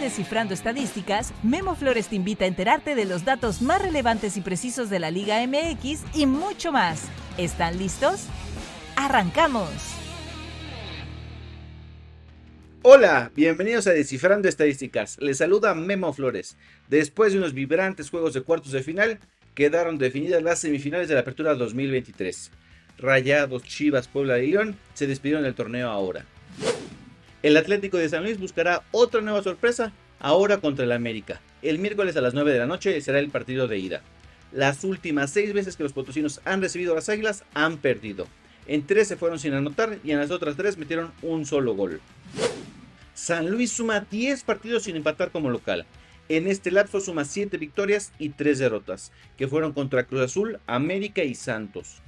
Descifrando Estadísticas, Memo Flores te invita a enterarte de los datos más relevantes y precisos de la Liga MX y mucho más. ¿Están listos? ¡Arrancamos! Hola, bienvenidos a Descifrando Estadísticas. Les saluda Memo Flores. Después de unos vibrantes juegos de cuartos de final, quedaron definidas las semifinales de la Apertura 2023. Rayados, Chivas, Puebla y León se despidieron del torneo ahora. El Atlético de San Luis buscará otra nueva sorpresa, ahora contra el América. El miércoles a las 9 de la noche será el partido de ida. Las últimas seis veces que los potosinos han recibido a las águilas han perdido. En tres se fueron sin anotar y en las otras tres metieron un solo gol. San Luis suma 10 partidos sin empatar como local. En este lapso suma 7 victorias y 3 derrotas, que fueron contra Cruz Azul, América y Santos.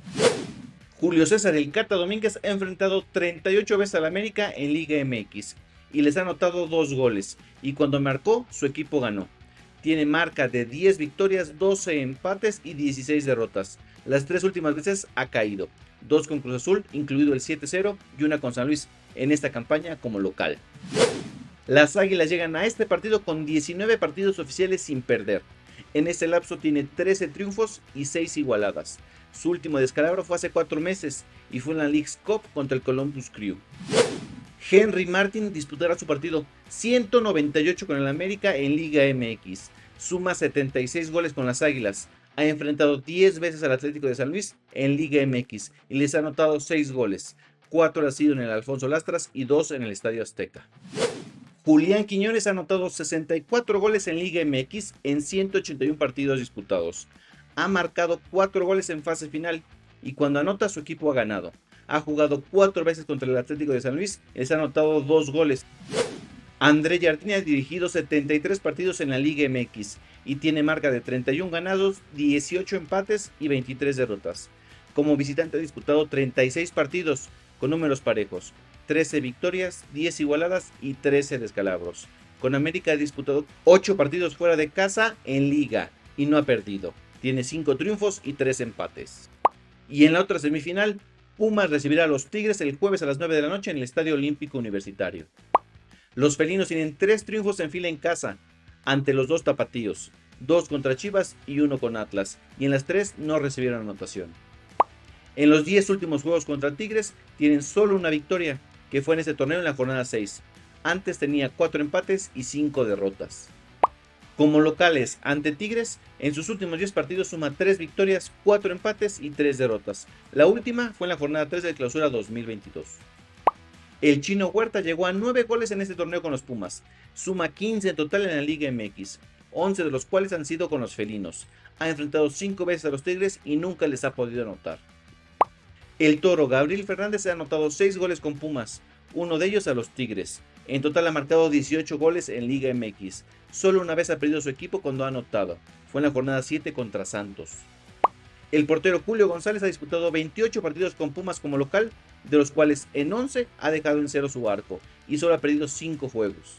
Julio César El Cata Domínguez ha enfrentado 38 veces al América en Liga MX y les ha anotado dos goles y cuando marcó su equipo ganó. Tiene marca de 10 victorias, 12 empates y 16 derrotas. Las tres últimas veces ha caído, dos con Cruz Azul, incluido el 7-0 y una con San Luis en esta campaña como local. Las Águilas llegan a este partido con 19 partidos oficiales sin perder. En este lapso tiene 13 triunfos y 6 igualadas. Su último descalabro fue hace cuatro meses y fue en la League's Cup contra el Columbus Crew. Henry Martin disputará su partido 198 con el América en Liga MX. Suma 76 goles con las Águilas. Ha enfrentado 10 veces al Atlético de San Luis en Liga MX y les ha anotado 6 goles. 4 ha sido en el Alfonso Lastras y 2 en el Estadio Azteca. Julián Quiñones ha anotado 64 goles en Liga MX en 181 partidos disputados ha marcado cuatro goles en fase final y cuando anota su equipo ha ganado. Ha jugado cuatro veces contra el Atlético de San Luis les ha anotado dos goles. André Jardine ha dirigido 73 partidos en la Liga MX y tiene marca de 31 ganados, 18 empates y 23 derrotas. Como visitante ha disputado 36 partidos con números parejos, 13 victorias, 10 igualadas y 13 descalabros. Con América ha disputado 8 partidos fuera de casa en liga y no ha perdido. Tiene 5 triunfos y 3 empates. Y en la otra semifinal, Pumas recibirá a los Tigres el jueves a las 9 de la noche en el Estadio Olímpico Universitario. Los felinos tienen 3 triunfos en fila en casa, ante los dos tapatíos, 2 contra Chivas y 1 con Atlas, y en las 3 no recibieron anotación. En los 10 últimos juegos contra Tigres tienen solo una victoria, que fue en este torneo en la jornada 6. Antes tenía 4 empates y 5 derrotas. Como locales ante Tigres, en sus últimos 10 partidos suma 3 victorias, 4 empates y 3 derrotas. La última fue en la jornada 3 de clausura 2022. El chino Huerta llegó a 9 goles en este torneo con los Pumas. Suma 15 en total en la Liga MX, 11 de los cuales han sido con los felinos. Ha enfrentado 5 veces a los Tigres y nunca les ha podido anotar. El toro Gabriel Fernández ha anotado 6 goles con Pumas, uno de ellos a los Tigres. En total ha marcado 18 goles en Liga MX. Solo una vez ha perdido su equipo cuando ha anotado. Fue en la jornada 7 contra Santos. El portero Julio González ha disputado 28 partidos con Pumas como local, de los cuales en 11 ha dejado en cero su arco y solo ha perdido 5 juegos.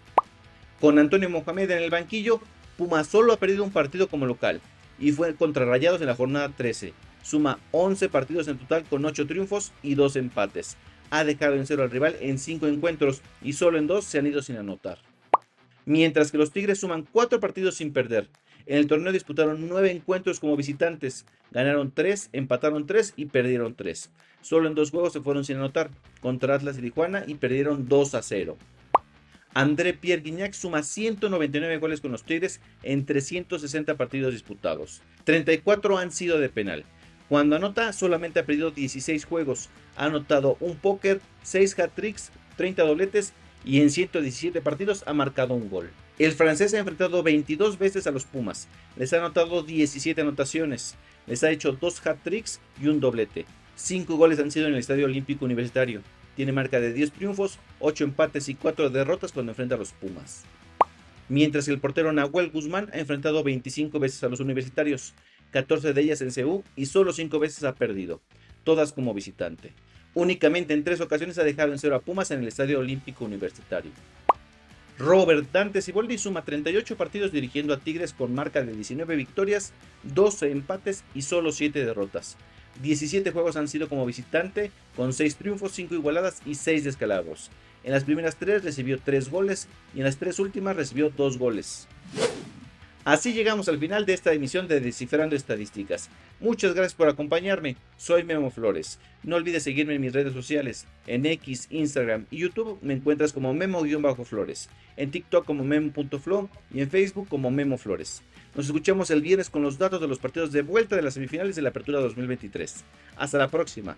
Con Antonio Mohamed en el banquillo, Pumas solo ha perdido un partido como local y fue contra Rayados en la jornada 13. Suma 11 partidos en total con 8 triunfos y 2 empates ha dejado en cero al rival en cinco encuentros y solo en dos se han ido sin anotar. Mientras que los Tigres suman cuatro partidos sin perder. En el torneo disputaron nueve encuentros como visitantes, ganaron tres, empataron tres y perdieron tres. Solo en dos juegos se fueron sin anotar, contra Atlas y Tijuana y perdieron 2 a 0. André Pierre Guignac suma 199 goles con los Tigres en 360 partidos disputados. 34 han sido de penal cuando anota, solamente ha perdido 16 juegos. Ha anotado un póker, 6 hat-tricks, 30 dobletes y en 117 partidos ha marcado un gol. El francés ha enfrentado 22 veces a los Pumas. Les ha anotado 17 anotaciones. Les ha hecho 2 hat-tricks y un doblete. 5 goles han sido en el Estadio Olímpico Universitario. Tiene marca de 10 triunfos, 8 empates y 4 derrotas cuando enfrenta a los Pumas. Mientras el portero Nahuel Guzmán ha enfrentado 25 veces a los universitarios. 14 de ellas en Ceú y solo 5 veces ha perdido, todas como visitante. Únicamente en 3 ocasiones ha dejado en cero a Pumas en el Estadio Olímpico Universitario. Robert Dante Siboldi suma 38 partidos dirigiendo a Tigres con marca de 19 victorias, 12 empates y solo 7 derrotas. 17 juegos han sido como visitante, con 6 triunfos, 5 igualadas y 6 descalabros. En las primeras tres recibió tres goles y en las tres últimas recibió dos goles. Así llegamos al final de esta emisión de Descifrando Estadísticas. Muchas gracias por acompañarme. Soy Memo Flores. No olvides seguirme en mis redes sociales. En X, Instagram y YouTube me encuentras como Memo-Flores. En TikTok como Memo.flo y en Facebook como Memo Flores. Nos escuchamos el viernes con los datos de los partidos de vuelta de las semifinales de la Apertura 2023. Hasta la próxima.